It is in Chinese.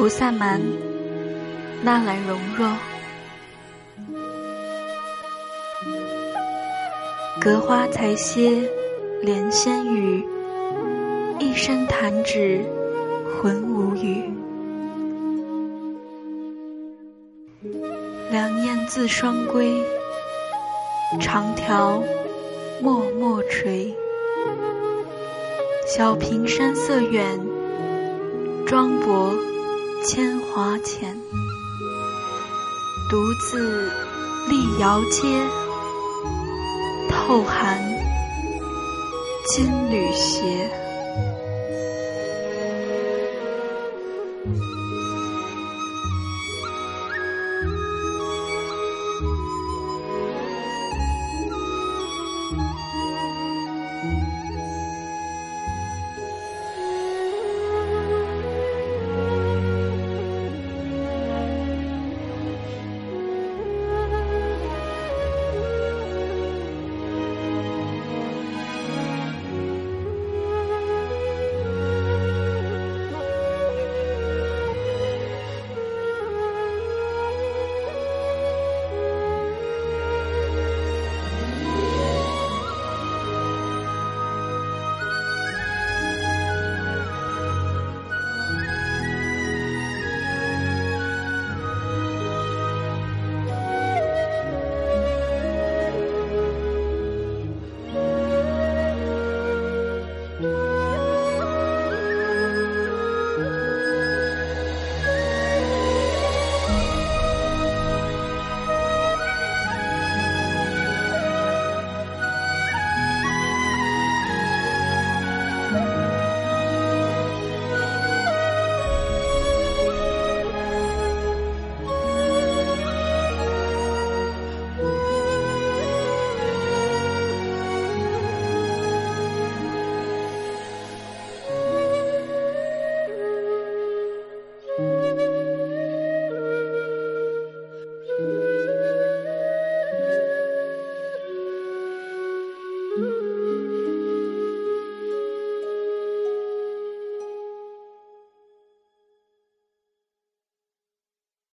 菩萨蛮，纳兰容若。隔花才歇莲仙语，一声弹指魂无语。两燕自双归，长条默默垂。小屏山色远，庄柏千华浅。独自立遥阶，透寒金缕鞋。